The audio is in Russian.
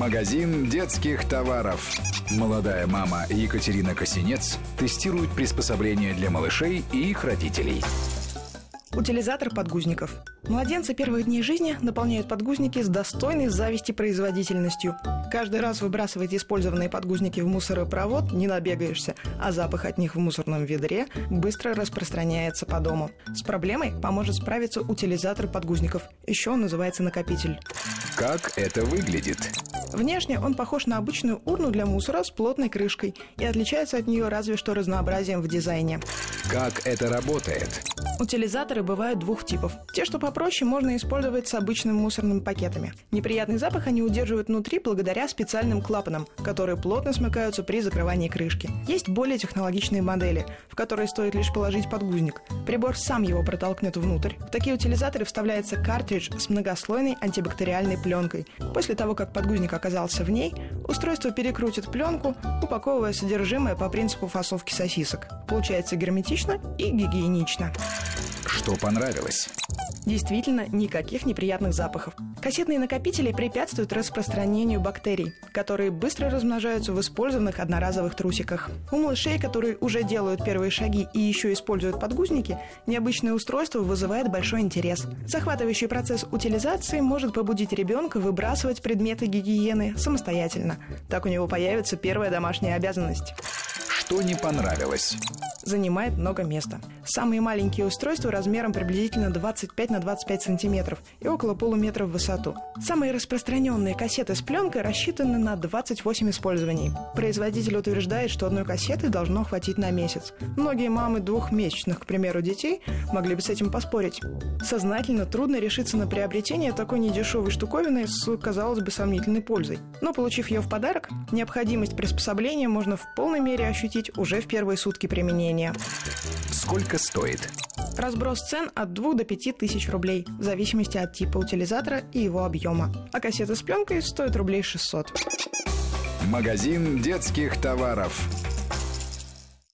Магазин детских товаров. Молодая мама Екатерина Косинец тестирует приспособления для малышей и их родителей. Утилизатор подгузников. Младенцы первых дней жизни наполняют подгузники с достойной зависти производительностью. Каждый раз выбрасывать использованные подгузники в мусоропровод не набегаешься, а запах от них в мусорном ведре быстро распространяется по дому. С проблемой поможет справиться утилизатор подгузников. Еще он называется накопитель. Как это выглядит? Внешне он похож на обычную урну для мусора с плотной крышкой и отличается от нее разве что разнообразием в дизайне. Как это работает? Утилизаторы бывают двух типов. Те, что попроще, можно использовать с обычными мусорными пакетами. Неприятный запах они удерживают внутри благодаря специальным клапанам, которые плотно смыкаются при закрывании крышки. Есть более технологичные модели, в которые стоит лишь положить подгузник. Прибор сам его протолкнет внутрь. В такие утилизаторы вставляется картридж с многослойной антибактериальной пленкой. После того, как подгузник оказался в ней, устройство перекрутит пленку, упаковывая содержимое по принципу фасовки сосисок. Получается герметично и гигиенично. Что понравилось? Действительно, никаких неприятных запахов. Кассетные накопители препятствуют распространению бактерий, которые быстро размножаются в использованных одноразовых трусиках. У малышей, которые уже делают первые шаги и еще используют подгузники, необычное устройство вызывает большой интерес. Захватывающий процесс утилизации может побудить ребенка выбрасывать предметы гигиены самостоятельно. Так у него появится первая домашняя обязанность. Что не понравилось? Занимает много места. Самые маленькие устройства размером приблизительно 25 на 25 сантиметров и около полуметра в высоту. Самые распространенные кассеты с пленкой рассчитаны на 28 использований. Производитель утверждает, что одной кассеты должно хватить на месяц. Многие мамы двухмесячных, к примеру, детей могли бы с этим поспорить. Сознательно трудно решиться на приобретение такой недешевой штуковины с, казалось бы, сомнительной пользой. Но получив ее в подарок, необходимость приспособления можно в полной мере ощутить уже в первые сутки применения. Сколько стоит? Разброс цен от 2 до 5 тысяч рублей, в зависимости от типа утилизатора и его объема. А кассета с пленкой стоит рублей 600. Магазин детских товаров.